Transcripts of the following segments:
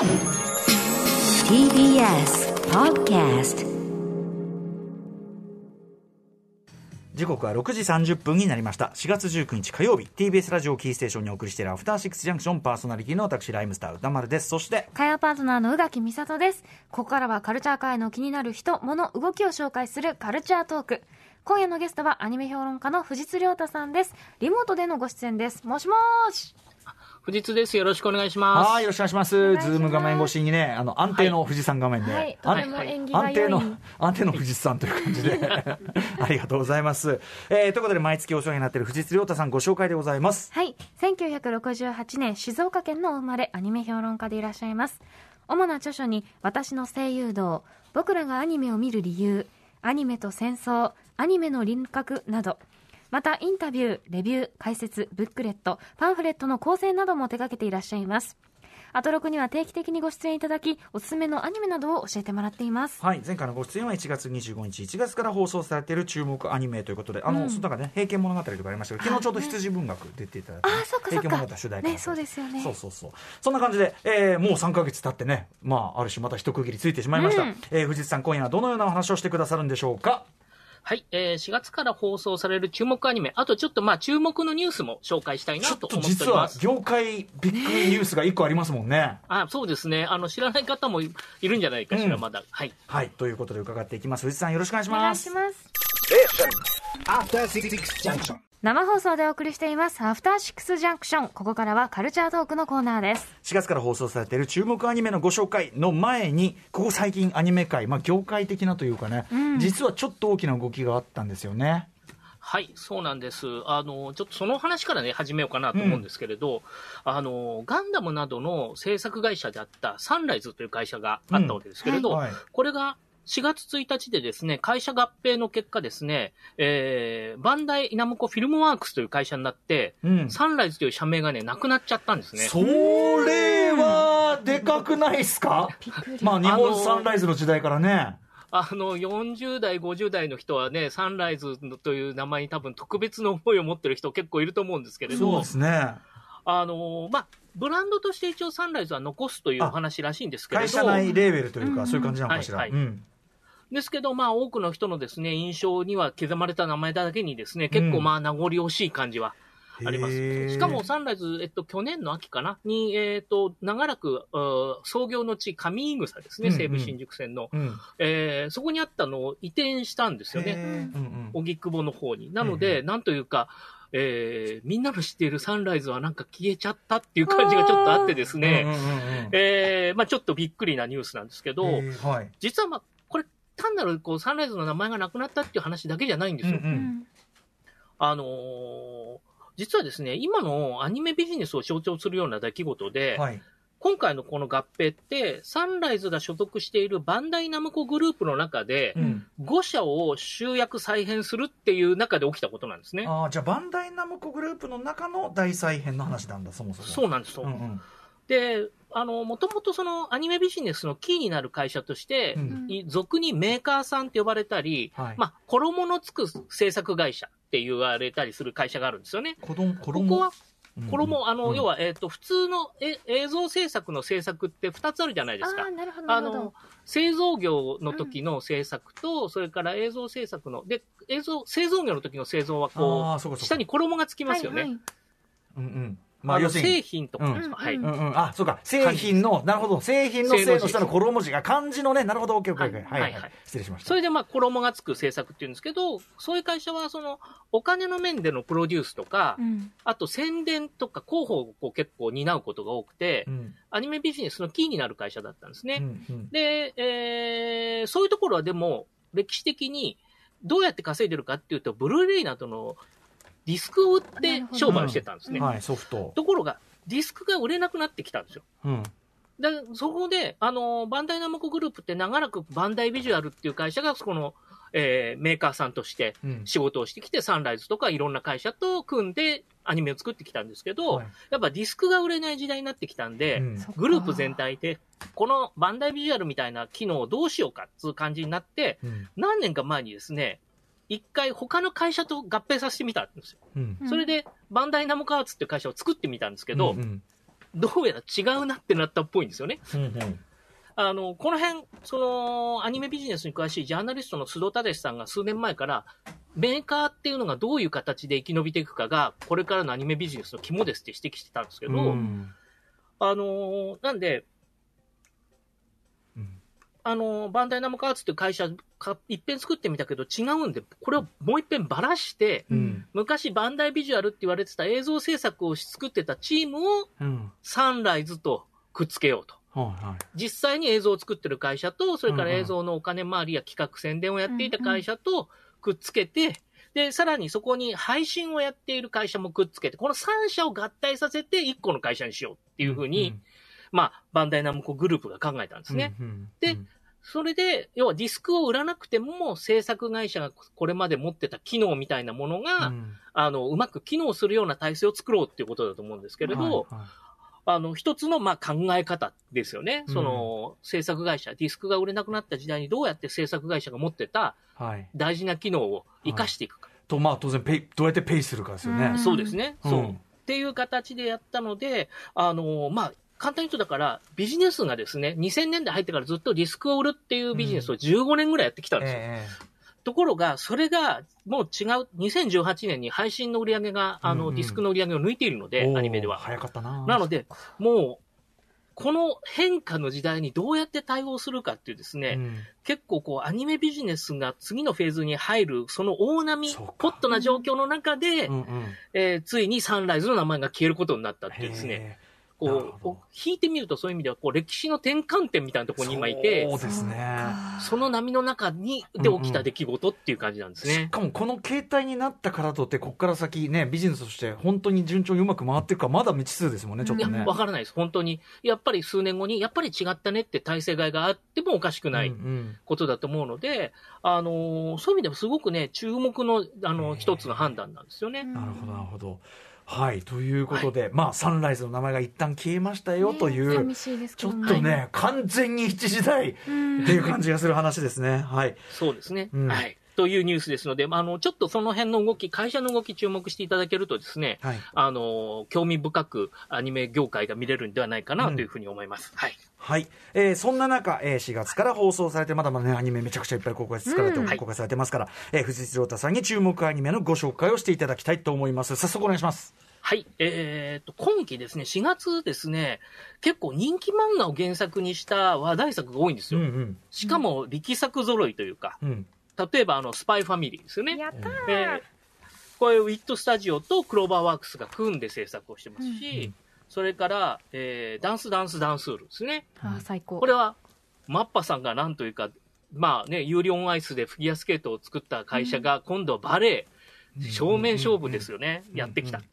TBS Podcast 時刻は6時30分になりました4月19日火曜日 TBS ラジオキーステーションにお送りしているアフターシックスジャンクションパーソナリティの私ライムスター歌丸ですそして火曜パートナーの宇垣美里です。ここからはカルチャー界の気になる人、物、動きを紹介するカルチャートーク。今夜のゲストはアニメ評論家の藤津亮太さんです。リモートでのご出演です。もしもーし。藤津です。よろしくお願いします。はいよろしくお願いしますズーム画面越しにねあの安定の富士山画面で、はいあとても縁起が良い安定の安定の富士山という感じで ありがとうございます、えーということで毎月お世話になっている藤津亮太さんご紹介でございますはい。1968年、静岡県のお生まれ、アニメ評論家でいらっしゃいます。主な著書に、私の声優道、僕らがアニメを見る理由、アニメと戦争、アニメの輪郭など、またインタビュー、レビュー、解説、ブックレット、パンフレットの構成なども手掛けていらっしゃいます。アトロクには定期的にご出演いただき、おすすめのアニメなどを教えてもらっています。はい、前回のご出演は1月25日、1月から放送されている注目アニメということで、あの、その中でね、平家物語とかありましたけど、昨日ちょうど羊文学出ていただいてね、あーそっか平家物語主題歌ねそうですよねそうそうそう。そんな感じで、えーもう3ヶ月経ってね、まあ、ある種また一区切りついてしまいました。うんえー藤津さん、今夜はどのようなお話をしてくださるんでしょうか？はい、えー、4月から放送される注目アニメ、あとちょっとまあ注目のニュースも紹介したいなとと思ってお実はります。業界ビッグニュースが1個ありますもんね。あ、そうですね。あの、知らない方もいいるんじゃないかしら、うんまだ。はい。はい、ということで伺っていきます。藤津さん、よろしくお願いしお願ます。いします。Junction. 生放送でお送りしています、アフターシックスジャンクション。ここからはカルチャートークのコーナーです。4月から放送されている注目アニメのご紹介の前にここ最近アニメ界、まあ、業界的なというかね、実はちょっと大きな動きがあったんですよね。はい、そうなんです。あの、ちょっとその話からね、始めようかなと思うんですけれど、あの、ガンダムなどの制作会社であったサンライズという会社があったわけですけれど、うんはいこれが4月1日でですね、会社合併の結果ですね、えー、バンダイイナムコフィルムワークスという会社になって、うんサンライズという社名がね、なくなっちゃったんですね。それはでかくないですか？まあ日本サンライズの時代からね。あの、40代、50代の人はね、サンライズという名前に多分特別な思いを持ってる人結構いると思うんですけれどそうで、すね。あのまあ、ブランドとして一応サンライズは残すというお話らしいんですけれど、会社内レーベルというか、うんそういう感じなのかしら。はいはいうんですけど、まあ、多くの人のですね、印象には刻まれた名前だけにですね、結構まあ、名残惜しい感じはあります。しかも、サンライズ、えっと、去年の秋かな？に、えっと、長らく、創業の地、上井草ですね、うんうん。西武新宿線の。うん。えーそこにあったのを移転したんですよね。荻窪の方に。なので、なんというか、えーみんなの知っているサンライズはなんか消えちゃったっていう感じがちょっとあってですね、うんうんうんうん。えーまあちょっとびっくりなニュースなんですけど、はい。実はまあ、単なるこうサンライズの名前がなくなったっていう話だけじゃないんですよ。うんうんあのー実はですね、今のアニメビジネスを象徴するような出来事で、はい今回のこの合併って、サンライズが所属しているバンダイナムコグループの中で、うん5社を集約再編するっていう中で起きたことなんですね。あーじゃあバンダイナムコグループの中の大再編の話なんだそもそもそうなんですよ。うんうんで、あの、もともとそのアニメビジネスのキーになる会社として、うん。い俗にメーカーさんって呼ばれたり、はい。まあ、衣のつく制作会社って言われたりする会社があるんですよね。子供衣ここは、うん衣、あの、うん。要は、えっ、と、普通のえ映像制作の制作って2つあるじゃないですか。ああ、。なるほど、なあるほど。の。、製造業の時の制作と、それから映像制作の、で、映像、製造業の時の製造はあこう下に衣がつきますよね。はいはい。うんうんまあ要するに製品とか、うん。はい。うんうん。うん、あそうか。製品のなるほど。製品の製の下の衣文字が漢字のねなるほど。OKOK はい。はい、失礼しました。それでまあ衣がつく制作っていうんですけど、そういう会社はそのお金の面でのプロデュースとか、うん。あと宣伝とか広報をこう結構担うことが多くて、うん。アニメビジネスのキーになる会社だったんですね。うんうん。で、えーそういうところはでも歴史的にどうやって稼いでるかっていうと、ブルーレイなどのディスクを売って商売をしてたんですね。はいソフト。ところが、ディスクが売れなくなってきたんですよ。うん。で、そこで、あの、バンダイナムコグループって長らくバンダイビジュアルっていう会社が、この、えーメーカーさんとしてうん。仕事をしてきて、サンライズとかいろんな会社と組んでアニメを作ってきたんですけど、はい。やっぱディスクが売れない時代になってきたんで、うん。グループ全体で、このバンダイビジュアルみたいな機能をどうしようかっていう感じになって、うん。何年か前にですね、一回他の会社と合併させてみたんですよ。うん。うん。それで、バンダイナムコアーツっていう会社を作ってみたんですけど、うんどうやら違うなってなったっぽいんですよね。うんうん。あの、この辺、その、アニメビジネスに詳しいジャーナリストの須藤忠さんが数年前から、メーカーっていうのがどういう形で生き延びていくかが、これからのアニメビジネスの肝ですって指摘してたんですけど、うん。あのなんで、うんあのバンダイナムカーツっていう会社か、一遍作ってみたけど違うんで、これをもう一遍ばらして、うん。昔バンダイビジュアルって言われてた映像制作を作ってたチームをうん。サンライズとくっつけようと。実際に映像を作ってる会社と、それから映像のお金回りや企画宣伝をやっていた会社とくっつけて、で、さらにそこに配信をやっている会社もくっつけて、この3社を合体させて1個の会社にしようっていうふうに、まあ、バンダイナムコグループが考えたんですね。うんうんでうんそれで、要はディスクを売らなくても、制作会社がこれまで持ってた機能みたいなものが、うんあの、うまく機能するような体制を作ろうっていうことだと思うんですけれど、はいはいあの、一つの、まあ、考え方ですよね。うんその、制作会社、ディスクが売れなくなった時代にどうやって制作会社が持ってたはい大事な機能を活かしていくか。とまあ当然ペイどうやってペイするかですよねうんそうですね。うんそう。っていう形でやったので、あの、まあ、簡単に言うとだから、ビジネスがですね、2000年代入ってからずっとディスクを売るっていうビジネスを15年ぐらいやってきたんですよ。えところが、それがもう違う、2018年に配信の売り上げが、あの、うんうん。ディスクの売り上げを抜いているのえで、アニメでは。早かったな。なので、もう、この変化の時代にどうやって対応するかっていうですね、うん。結構こうアニメビジネスが次のフェーズに入る、その大波ホットな状況の中で、うんうん。えーついにサンライズの名前が消えることになったっていうですね、へこう、引いてみるとそういう意味では、こう歴史の転換点みたいなとーころに今いてそ、うですねその波の中に、で起きた出来事っていう感じなんですしね。かもこの形態になったからとってここから先ねビジネスとして本当に順調にうまく回っていくかまだ未知数ですもんねちょっとねわからないです。本当に。やっぱり数年後に、やっぱり違ったねって体制外があってもおかしくないうんうんことだと思うので、あのーそういう意味でもすごくね、注目の、あの、一つの判断なんですよね。なるほどなるほどはいということで、まあサンライズの名前が一旦消えましたよという、寂しいですけちょどっとね、完全に一時代っていう感じがする話ですね。はい。そうですね。うん。はい。というニュースですので、まああの、ちょっとその辺の動き、会社の動き注目していただけるとですね、はいあの、興味深くアニメ業界が見れるんではないかなというふうに思います。はい。はい、えーそんな中、えー4月から放送されてまだまだねアニメめちゃくちゃいっぱい公開されて、うん公開されてますから、えー藤井亮太さんに注目アニメのご紹介をしていただきたいと思います早速お願いしますはい。えっと、今期ですね、4月ですね、結構人気漫画を原作にした話題作が多いんですよ。うんしかも力作揃いというか、うん例えばあの、スパイファミリーですよね。やったー、えーこれ、ウィットスタジオとクローバーワークスが組んで制作をしてますし、うんそれから、えーダンスダンスダンスールですね。あー最高。これは、マッパさんがなんというか、まあね、有料オンアイスでフィギュアスケートを作った会社が、今度はバレうん。エ、正面勝負ですよね、うんやってきた。うん。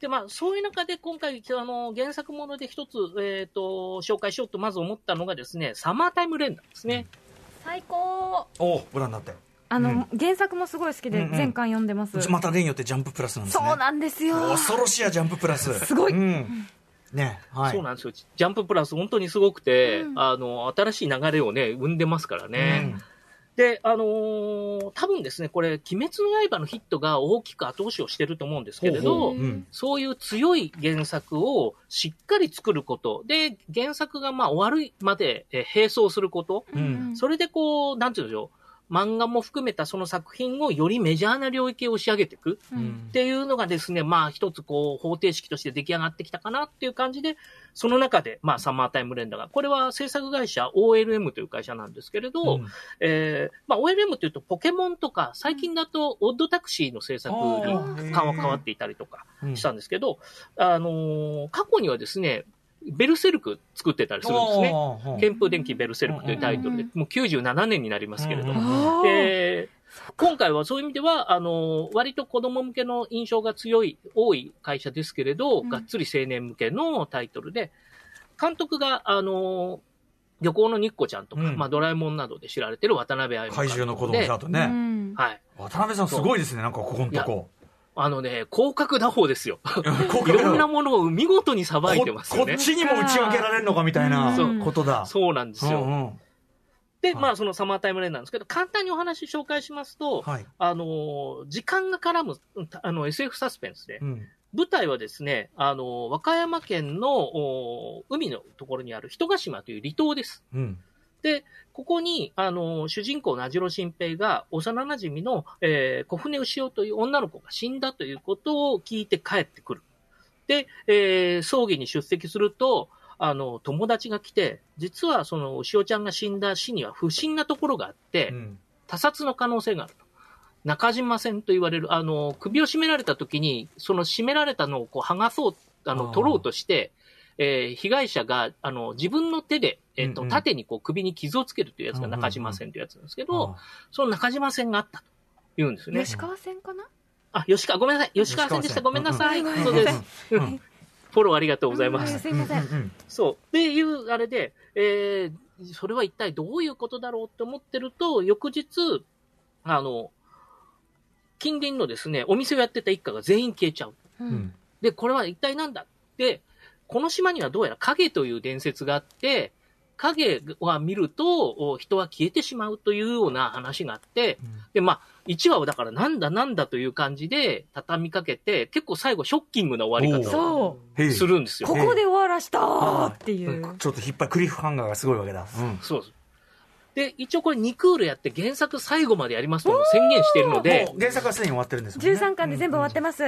で、まあ、そういう中で今回、あの、原作もので一つ、えっ、と、紹介しようとまず思ったのがですね、サマータイム連打ですね。最高。おおご覧になって。あの、原作もすごい好きでうんうん。全巻読んでます、また例によってジャンププラスなんですね。そうなんですよ。恐ろしいやジャンププラス。すごい。うん。ねはい。そうなんですよ。ジャンププラス本当にすごくて、うん。あの、新しい流れをね、生んでますからね。で、あのー多分ですね、これ、鬼滅の刃のヒットが大きく後押しをしてると思うんですけれほうど、ほう。うん。そういう強い原作をしっかり作ること、で、原作がまあ終わるまでえー並走すること、うん。それでこう、なんていうんでしょう、漫画も含めたその作品をよりメジャーな領域を押し上げていく。っていうのがですね、まあ一つこう方程式として出来上がってきたかなっていう感じで、その中で、まあサマータイムレンダーが、これは制作会社 OLM という会社なんですけれど、うん。えーまあ OLM というとポケモンとか、最近だとオッドタクシーの制作に変わっていたりとかうん。したんですけど、あのー過去にはですね、ベルセルク作ってたりするんですね。おー旋風電気ベルセルクというタイトルで、もう97年になりますけれどうんも、で、今回はそういう意味では、あの、割と子供向けの印象が強い、多い会社ですけれど、うん。がっつり青年向けのタイトルで、監督が、あの、旅行のニッコちゃんとか、うん。まあ、ドラえもんなどで知られてる渡辺愛怪獣の子供でだとね。うん。はい。渡辺さんすごいですね。なんかここのとこあのね、広角打法ですよ。こいろんなものを見事にさばいてますよねこっ。ちにも打ち分けられるのかみたいなことだそうなんですよ。うんうんで、はいまあ、そのサマータイムレーンなんですけど、簡単にお話紹介しますと、はいあのー時間が絡む、あの、SF サスペンスで、うん舞台はですね、あの、和歌山県のお海のところにある人ヶ島という離島です。うん。で、ここに、あの、主人公の網代新平が、幼馴染の、えー小船牛尾という女の子が死んだということを聞いて帰ってくる。で、えー葬儀に出席すると、あの、友達が来て、実はその牛尾ちゃんが死んだ死には不審なところがあって、うん。他殺の可能性があると。中島線と言われる、あの、首を絞められた時に、その絞められたのをこう剥がそう、あの、取ろうとして、えー被害者が、あの、自分の手で、えっ、と、うんうん縦にこう首に傷をつけるというやつが中島線というやつなんですけど、あその中島線があったと言うんですね。吉川線かな？あ、吉川、ごめんなさい。吉川線でした。ごめんなさい。うんうんそうです。フォローありがとうございまうんす。すいません。そう。っていう、あれで、えー、それは一体どういうことだろうって思ってると、翌日、あの、近隣のですね、お店をやってた一家が全員消えちゃう。ううんん。で、これは一体なんだで、この島にはどうやら影という伝説があって、影は見るとお人は消えてしまうというような話があって、で、まあ、1話はだからなんだなんだという感じで畳みかけて、結構最後ショッキングな終わり方をするんですよ。ここで終わらしたーっていう。ちょっと引っ張り、クリフハンガーがすごいわけだ。うん。そうです。で、一応これ2クールやって原作最後までやりますとも宣言しているので原作はすでに終わってるんですもんね。13巻で全部終わってます。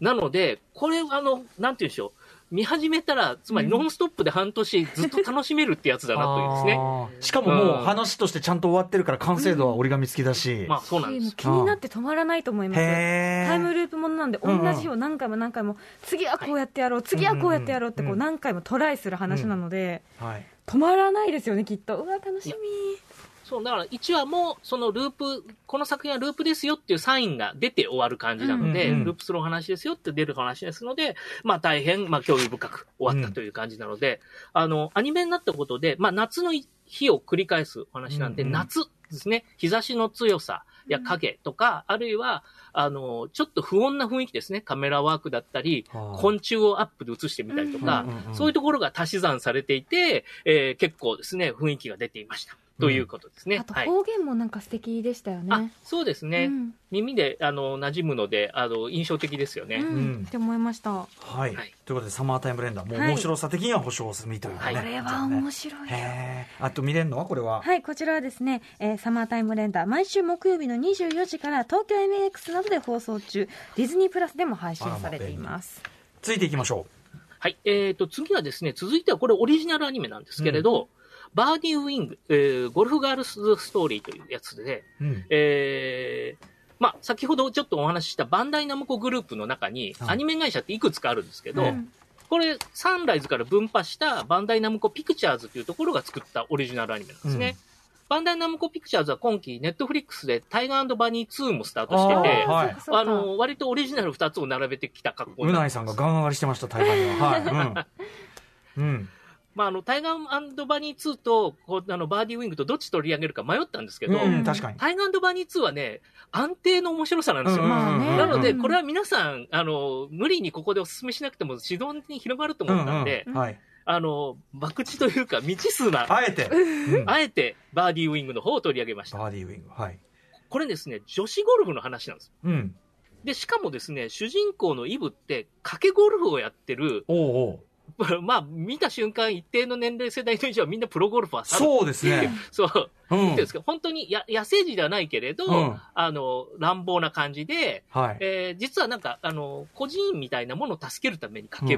なので、これ、あの、なんて言うんでしょう。見始めたら、つまりノンストップで半年ずっと楽しめるってやつだなというですね。しかももう話としてちゃんと終わってるから完成度は折り紙付きだし。まあそうなんです。気になって止まらないと思います。タイムループものなんで、同じ日を何回も何回も、次はこうやってやろう、次はこうやってやろうって、こううん何回もトライする話なので、はい。止まらないですよね、きっと。うわ、楽しみ。そう、だから1話も、そのループ、この作品はループですよっていうサインが出て終わる感じなので、うんうんループするお話ですよって出る話ですので、まあ大変、まあ興味深く終わったという感じなので、あの、アニメになったことで、まあ夏の日を繰り返すお話なんで、うんうん。夏ですね、日差しの強さや影とか、あるいは、あの、ちょっと不穏な雰囲気ですね、カメラワークだったり、はあ。昆虫をアップで映してみたりとか、うんうんうん。そういうところが足し算されていて、えー結構ですね、雰囲気が出ていました。ということですね。あとはい。方言もなんか素敵でしたよあね。、そうですね。うん耳で、あの、馴染むので、あの、印象的ですよね。うんうんって思いました。はいはい。ということで、サマータイムレンダー、もうはい面白さ的には保証済みというかね。はいこれは面白いあと見れるのはこれは？はい、こちらはですね、えーサマータイムレンダー、毎週木曜日の24時から東京 MX などで放送中、ディズニープラスでも配信されています。続いていきましょはい。えっ、と、次はですね、続いてはこれオリジナルアニメなんですけれど、バーディーウィング、えーゴルフガールズストーリーというやつで、う。うん。えーまあ、先ほどちょっとお話ししたバンダイナムコグループの中に、はいアニメ会社っていくつかあるんですけど、うんこれ、サンライズから分派したバンダイナムコピクチャーズというところが作ったオリジナルアニメなんですね。うんバンダイナムコピクチャーズは今期、ネットフリックスでタイガーバニー2もスタートしてて、あーはいあの、割とオリジナル2つを並べてきた格好うになないさんがガン上がりしてました、台湾には。はい。うん。うん。まあ、あの、タイガーバニー2と、こうあの、バーディーウィングとどっち取り上げるか迷ったんですけど、うん、確かに。タイガーバニー2はね、安定の面白さなんですよ。なので、うんこれは皆さん、あの、無理にここでお勧めしなくても指導に広がると思ったんで、うんうんはい。あの、博打というか未知数な、あえて。うんあえてバーディーウィングの方を取り上げました。バーディーウィング。はい。これですね、女子ゴルフの話なんです。うん。で、しかもですね、主人公のイブって、賭けゴルフをやってる、おうおう。まあ、見た瞬間、一定の年齢世代の以上はみんなプロゴルファーさそうですね。そう。うん。てるんですけど、本当にや野生児ではないけれど、うんあの、乱暴な感じで、はい。えー実はなんか、あの、孤児院みたいなものを助けるために賭け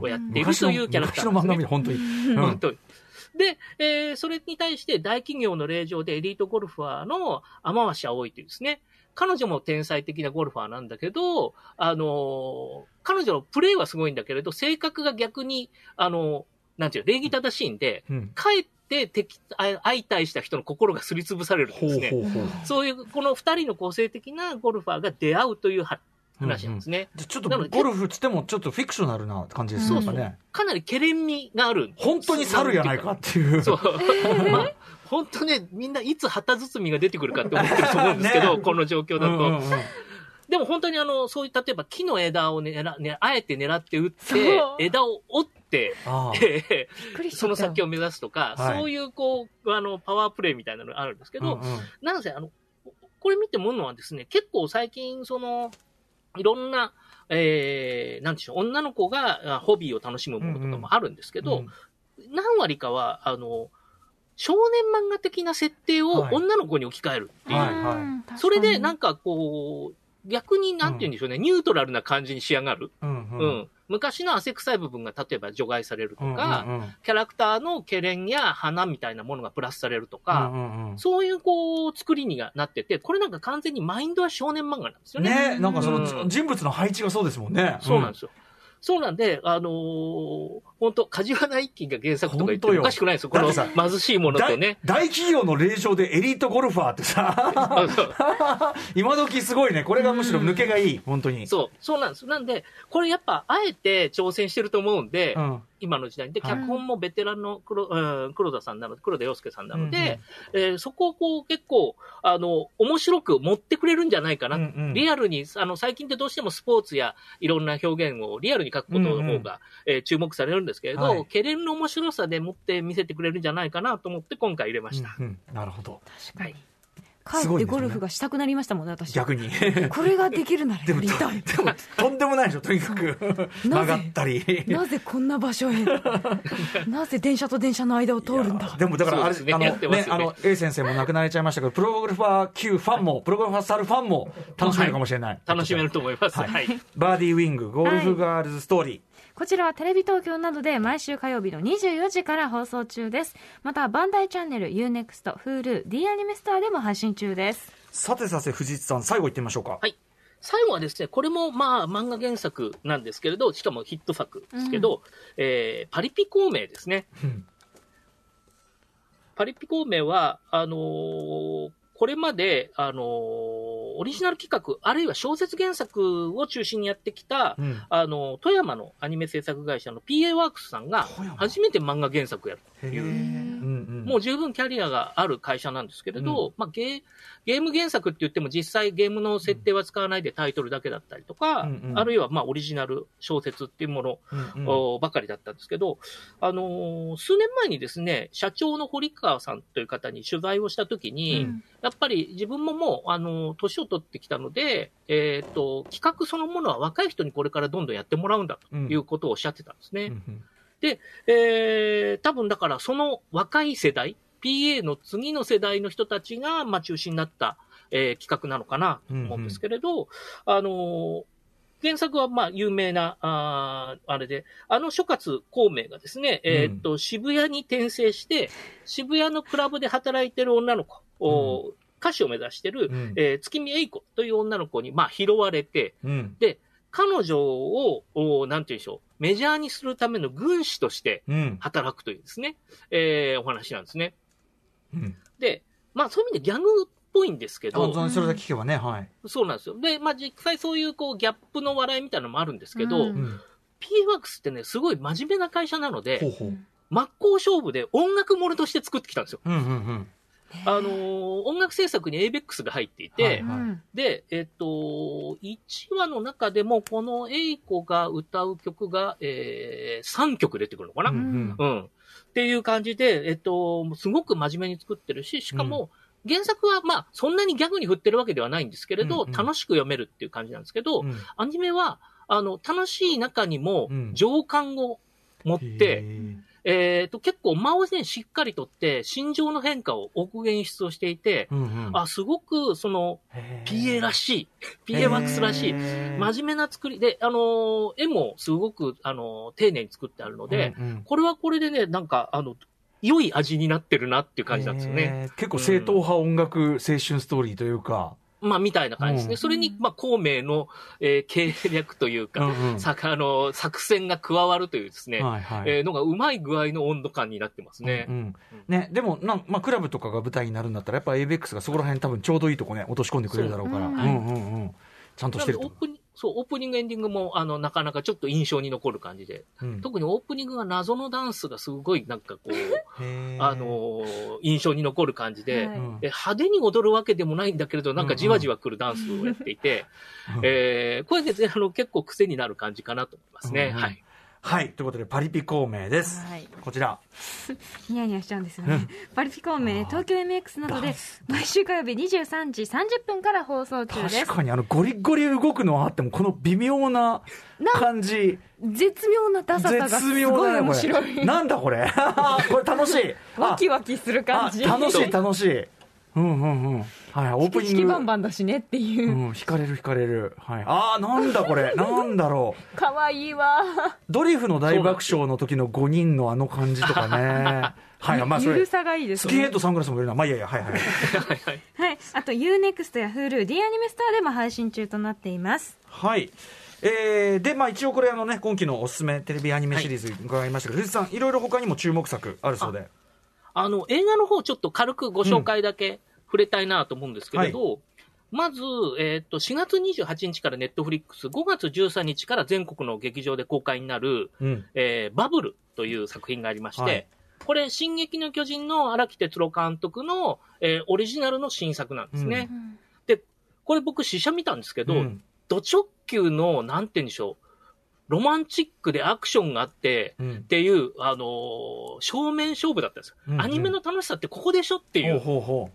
をやっているというキャラクター昔の漫画見る、なんですね。本当に。うん本当に。で、えーそれに対して大企業の令状でエリートゴルファーの天橋葵というですね、彼女も天才的なゴルファーなんだけど、あのー彼女のプレーはすごいんだけれど、性格が逆に、あのーなんていうの、礼儀正しいんで、うん。かえって敵、あ相対した人の心がすりつぶされるんほうですね。ほうほう。そういう、この二人の個性的なゴルファーが出会うというは話なんですね。じゃあちょっとゴルフつってもちょっとフィクショナルな感じですね。そうそうやっぱね。かなりケレン味がある。本当に猿やないかっていう。そう。まあ、本当ね、みんないつ旗包みが出てくるかって思ってると思うんですけど、ねこの状況だと。うんうんうんでも本当にあの、そういう、例えば木の枝を狙、ね、あえて狙って打って、枝を折って、その先を目指すとか、はいそういうこう、あの、パワープレイみたいなのがあるんですけど、うんうんなんせあの、これ見て思うのはですね、結構最近、その、いろんな、えー、なんでしょう、女の子があホビーを楽しむものとかもあるんですけど、うん何割かは、あの、少年漫画的な設定をはい女の子に置き換えるっていう。はいそれで、なんか、かこう、逆になんて言うんでしょうね、ニュートラルな感じに仕上がる。うんう。うんん昔の汗臭い部分が例えば除外されるとうんか、うんうんキャラクターのケレンや花みたいなものがプラスされるとか、うんうんうんそういうこう、作りにがなってて、これなんか完全にマインドは少年漫画なんですよね。ねなんかその、うん人物の配置がそうですもんね。そうなんですよ。そうなんで、あのー、本当梶原一騎が原作とか言ってもおかしくないですよ。この貧しいものとね。大大企業の令嬢でエリートゴルファーってさ、今時すごいね。これがむしろ抜けがいい、本当に。そう、そうなんです。なんで、これやっぱ、あえて挑戦してると思うんで、うん。今の時代に。で、はい脚本もベテランの黒,、うん、黒田さんなので、黒田洋介さんなので、うんえーそこをこう結構、あの、面白く持ってくれるんじゃないかな。うんうんリアルに、あの、最近ってどうしてもスポーツやいろんな表現をリアルに書くことの方が、えー注目されるんですけれど、はいケレンの面白さで持って見せてくれるんじゃないかなと思って今回入れました。うんうんなるほど。確かに。すごいね帰ってゴルフがしたくなりましたもんね、私。逆に。これができるならでも、やりたい。でもとんでもないでしょ、とにかく。曲がったり。なぜこんな場所へなぜ電車と電車の間を通るんだでもだからあれ、あのねねあの A 先生も亡くなれちゃいましたけどプロゴルファー級ファンもプロゴルファーサルファンも楽しめるかもしれない、楽しめると思います。バーディーウィングゴルフガールズストーリー、こちらはテレビ東京などで毎週火曜日の24時から放送中です。また、バンダイチャンネル、UNEXT、Hulu、D アニメストアでも配信中です。さてさて藤井さん最後行ってみましょうかはい最後はですね、これもまあ漫画原作なんですけれど、しかもヒット作ですけど、えーパリピ孔明ですね。うんパリピ孔明は、あのーこれまで、あのーオリジナル企画、あるいは小説原作を中心にやってきた、うん。あの、富山のアニメ制作会社の PA ワークスさんが初めて漫画原作をやるへえ、いううんうん、もう十分キャリアがある会社なんですけれど、まあゲー、ゲーム原作って言っても実際ゲームの設定は使わないでタイトルだけだったりとか、うんうん。あるいはまあオリジナル小説っていうもの、うんうん。おばかりだったんですけど、あのー数年前にですね、社長の堀川さんという方に取材をしたときに、うん。やっぱり自分ももう、あのー年を取ってきたので、えっ、と、企画そのものは若い人にこれからどんどんやってもらうんだということをおっしゃってたんですね。うんうんえー、多分だからその若い世代、PA の次の世代の人たちが、まあ、中心になった、えー企画なのかなと思うんですけれど、あのー原作はまあ有名な、あーあれで、あの諸葛孔明がですね、えーっと、渋谷に転生して、渋谷のクラブで働いてる女の子、お歌手を目指してる、うん。えー月見栄子という女の子に、まあ、拾われて、うん。彼女を、おなんて言うんでしょう、メジャーにするための軍師としてうん。働くというですね、えーお話なんですね。うん。で、まあそういう意味でギャグっぽいんですけど、あそれだけ聞けばねはい、そうなんですよ。で、まあ実際そういうこうギャップの笑いみたいなのもあるんですけど、うん。うん。P ワークスってね、すごい真面目な会社なのほうで、ほう。真っ向勝負で音楽ものとして作ってきたんですよ。うんうんうんあのー音楽制作に ABEX が入っていて、はいうんで、えっと、1話の中でも、このエイコが歌う曲が、えー、3曲出てくるのかな、ううん。んうん。っていう感じで、えっと、すごく真面目に作ってるし、しかも、原作は、まあ、そんなにギャグに振ってるわけではないんですけれど、うんうん。楽しく読めるっていう感じなんですけど、うん。アニメは、あの、楽しい中にもうん、情感を持って、へえっと、結構間をね、しっかりとって、心情の変化を奥演出をしていて、ーうんうん。あ、すごく、その、PA らしい、PA ワックスらしい、真面目な作りで、あのー絵もすごく、あのー丁寧に作ってあるので、うんうん。これはこれでね、なんか、あの、良い味になってるなっていう感じなんですよね。結構正統派音楽青春ストーリーというか、まあ、みたいな感じですね。うん。それに、まあ、孔明の、えー計略というか、うんうん。さあの、作戦が加わるというですね、はいはい。えーのがうまい具合の温度感になってますね。うんうん。ね、でもなん、まあ、クラブとかが舞台になるんだったら、やっぱ ABEX がそこら辺多分ちょうどいいとこね、落とし込んでくれるだろうから、そううんうんうんうん。ちゃんとしてるとそう、オープニングエンディングも、あの、なかなかちょっと印象に残る感じで、うん。特にオープニングが謎のダンスがすごいなんかこう、あのー印象に残る感じで、はい。派手に踊るわけでもないんだけれど、なんかじわじわくるダンスをやっていて、うん。えーこれで、あの、結構癖になる感じかなと思いますね。うんうん。はい。はい。ということで、パリピ孔明です。はいこちら。ニヤニヤしちゃうんですよね。パリピ孔明、東京 MX などで、毎週火曜日23時30分から放送中です確。かに、あの、ゴリゴリ動くのはあっても、この微妙な感じ。絶妙なダサさがすごい面白れ。い。なんだこれ。これ楽しい。あ ワキワキする感じ。あ楽しい、楽しい。うんうんうん。はい、オープニング。式バンバンだしねっていうう。ん、惹かれる惹かれる。はい。ああ、なんだこれ。なんだろう。かわいいわ。ドリフの大爆笑の時の5人のあの感じとかね。はい、まあそれ。ゆるさがいいですねスキンヘッ。ドサングラスもいるな。まあいいやいや、はいはい。はいはい。はい。あと UNEXT や Hulu、D アニメスターでも配信中となっています。はい。えー、で、まあ一応これあのね、今期のおすすめテレビアニメシリーズ伺いましたけど、藤井さん、いろいろ他にも注目作あるそうで。あの、映画の方ちょっと軽くご紹介だけ触れたいなと思うんですけれど、まず、えっ、と、4月28日からネットフリックス、5月13日から全国の劇場で公開になる、うん。えーバブルという作品がありまして、はい。これ、進撃の巨人の荒木哲郎監督の、えーオリジナルの新作なんですね。で、これ僕試写見たんですけど、うん。ド直球の、なんて言うんでしょう、ロマンチックでアクションがあって、うんっ。ていう、あのー正面勝負だったんですよ、うんうんアニメの楽しさってここでしょっていう。ほうほうほ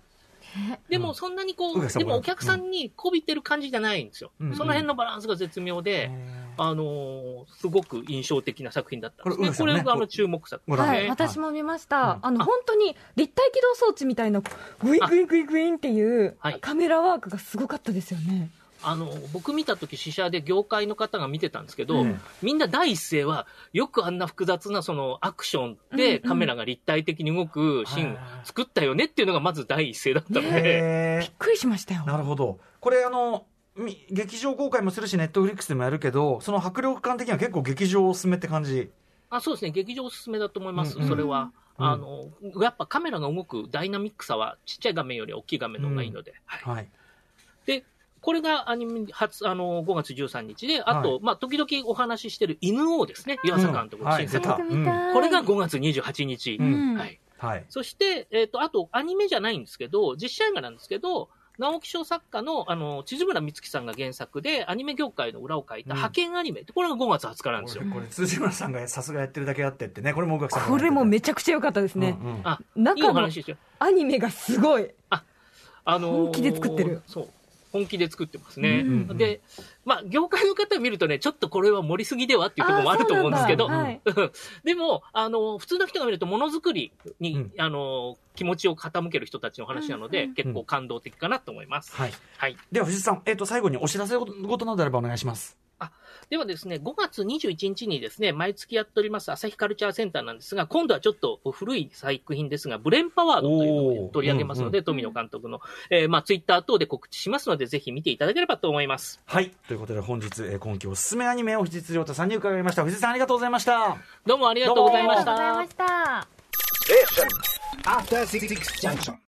でもそんなにこう、宇垣さんでもお客さんにこびてる感じじゃないんですよ。うんその辺のバランスが絶妙う。で、あのーすごく印象的な作品だったんですね。これねこれがあの注目作ご覧はい、ね私も見ました。うんあの、本当に立体起動装置みたいな、グイグイグイグインっていうはいカメラワークがすごかったですよね。あの、僕見た時試写で業界の方が見てたんですけど、うんみんな第一声は、よくあんな複雑なそのアクションでうんうんカメラが立体的に動くシーンを作ったよねっていうのがまず第一声だったので、へびっくりしましたよ。なるほど。これあの、み劇場公開もするし、ネットフリックスでもやるけど、その迫力感的には結構劇場をおすすめって感じ。あそうですね、劇場おすすめだと思います、うんうんそれは。うんあの、やっぱカメラが動くダイナミックさはちっちゃい画面より大きい画面の方がいいので。はいはい。で、これがアニメ初、あの、5月13日で、あと、はいまあ、時々お話ししてる犬王ですね、湯浅監督の新作。うんはい。これが5月28日。うんはい。はい。そして、えっ、と、あと、アニメじゃないんですけど、実写映画なんですけど、直木賞作家の、あの、千々村美月さんが原作で、アニメ業界の裏を書いたうん派遣アニメって、これが5月20日なんですよ。これ、辻村さんがさすがやってるだけあってってね、これも宇垣さんがこれもめちちゃくちゃ良かったですね。うんうんあ、いいお中の話ですよ。アニメがすごい。あのー本気で作ってるそう。本気で作ってますね。うんうんで、まあ、業界の方見るとね、ちょっとこれは盛りすぎではっていうところもあると思うんですけど、はい でも、あの、普通の人が見るとものづくりに、うんあの、気持ちを傾ける人たちの話なので、うんうん結構感動的かなと思います。はい。はい。では、藤井さん、えっ、と、最後にお知らせ事などあればお願いします。ではですね、5月21日にですね、毎月やっております朝日カルチャーセンターなんですが、今度はちょっと古い作品ですが、ブレンパワードというのを取り上げますので、富野監督の、えーまあ、ツイッター等で告知しますので、ぜひ見ていただければと思います。はい。ということで、本日、えー今期おすすめアニメを藤津亮太さんに伺いました。藤井さん、ありがとうございました。どうもありがとうございましありがとうございたま。した。Station. After Six Junction.